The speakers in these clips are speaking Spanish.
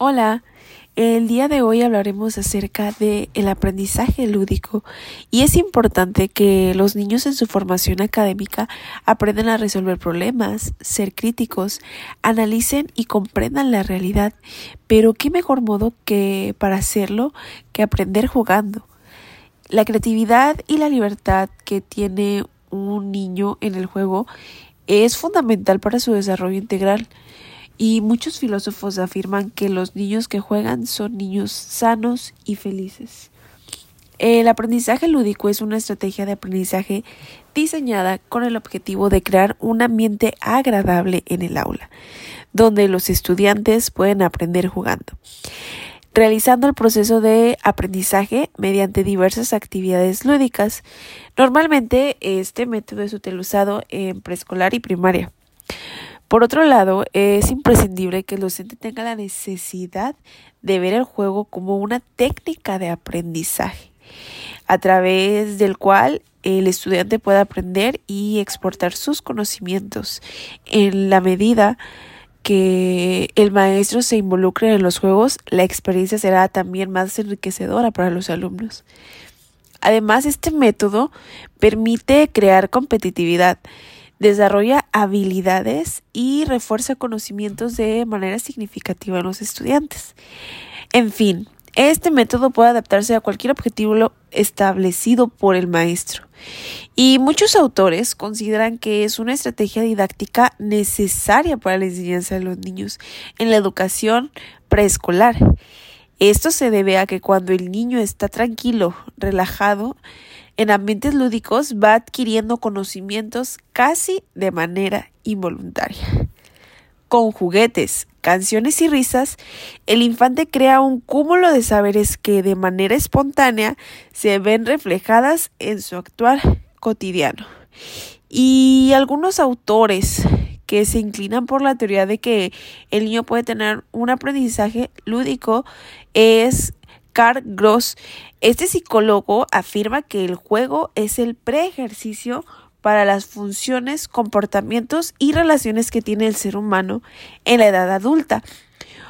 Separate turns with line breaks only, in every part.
Hola, el día de hoy hablaremos acerca de el aprendizaje lúdico y es importante que los niños en su formación académica aprendan a resolver problemas, ser críticos, analicen y comprendan la realidad, pero qué mejor modo que para hacerlo que aprender jugando. La creatividad y la libertad que tiene un niño en el juego es fundamental para su desarrollo integral y muchos filósofos afirman que los niños que juegan son niños sanos y felices. El aprendizaje lúdico es una estrategia de aprendizaje diseñada con el objetivo de crear un ambiente agradable en el aula, donde los estudiantes pueden aprender jugando, realizando el proceso de aprendizaje mediante diversas actividades lúdicas. Normalmente este método es utilizado en preescolar y primaria. Por otro lado, es imprescindible que el docente tenga la necesidad de ver el juego como una técnica de aprendizaje, a través del cual el estudiante pueda aprender y exportar sus conocimientos en la medida que el maestro se involucre en los juegos, la experiencia será también más enriquecedora para los alumnos. Además, este método permite crear competitividad desarrolla habilidades y refuerza conocimientos de manera significativa en los estudiantes. En fin, este método puede adaptarse a cualquier objetivo establecido por el maestro. Y muchos autores consideran que es una estrategia didáctica necesaria para la enseñanza de los niños en la educación preescolar. Esto se debe a que cuando el niño está tranquilo, relajado, en ambientes lúdicos va adquiriendo conocimientos casi de manera involuntaria. Con juguetes, canciones y risas, el infante crea un cúmulo de saberes que de manera espontánea se ven reflejadas en su actuar cotidiano. Y algunos autores que se inclinan por la teoría de que el niño puede tener un aprendizaje lúdico es Carl Gross. Este psicólogo afirma que el juego es el preejercicio para las funciones, comportamientos y relaciones que tiene el ser humano en la edad adulta.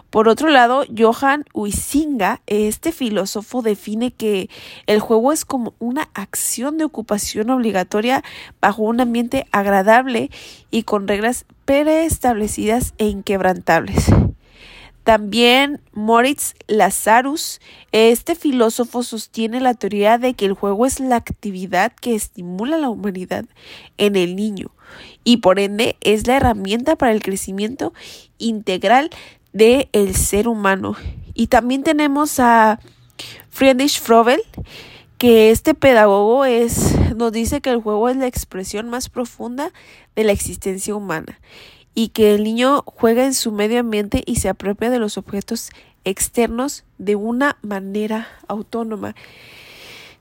Por otro lado, Johann Huizinga, este filósofo, define que el juego es como una acción de ocupación obligatoria bajo un ambiente agradable y con reglas preestablecidas e inquebrantables. También Moritz Lazarus, este filósofo sostiene la teoría de que el juego es la actividad que estimula la humanidad en el niño y por ende es la herramienta para el crecimiento integral del el ser humano. Y también tenemos a Friedrich Frobel, que este pedagogo es, nos dice que el juego es la expresión más profunda de la existencia humana y que el niño juega en su medio ambiente y se apropia de los objetos externos de una manera autónoma.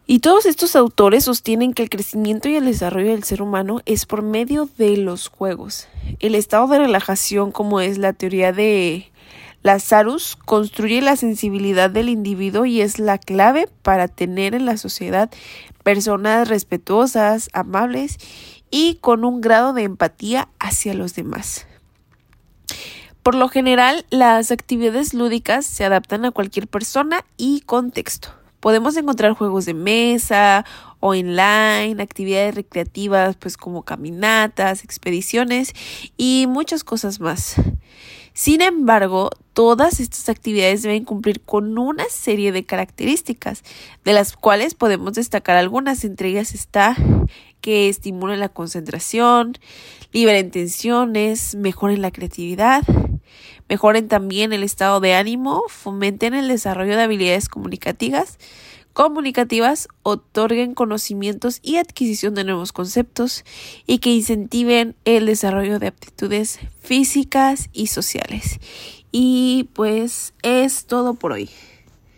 Y todos estos autores sostienen que el crecimiento y el desarrollo del ser humano es por medio de los juegos. El estado de relajación, como es la teoría de Lazarus, construye la sensibilidad del individuo y es la clave para tener en la sociedad personas respetuosas, amables y con un grado de empatía hacia los demás. Por lo general, las actividades lúdicas se adaptan a cualquier persona y contexto. Podemos encontrar juegos de mesa online, actividades recreativas pues como caminatas, expediciones y muchas cosas más. Sin embargo, todas estas actividades deben cumplir con una serie de características, de las cuales podemos destacar algunas. Entre ellas está que estimulen la concentración, liberen tensiones, mejoren la creatividad, mejoren también el estado de ánimo, fomenten el desarrollo de habilidades comunicativas, comunicativas, otorguen conocimientos y adquisición de nuevos conceptos y que incentiven el desarrollo de aptitudes físicas y sociales. Y pues es todo por hoy.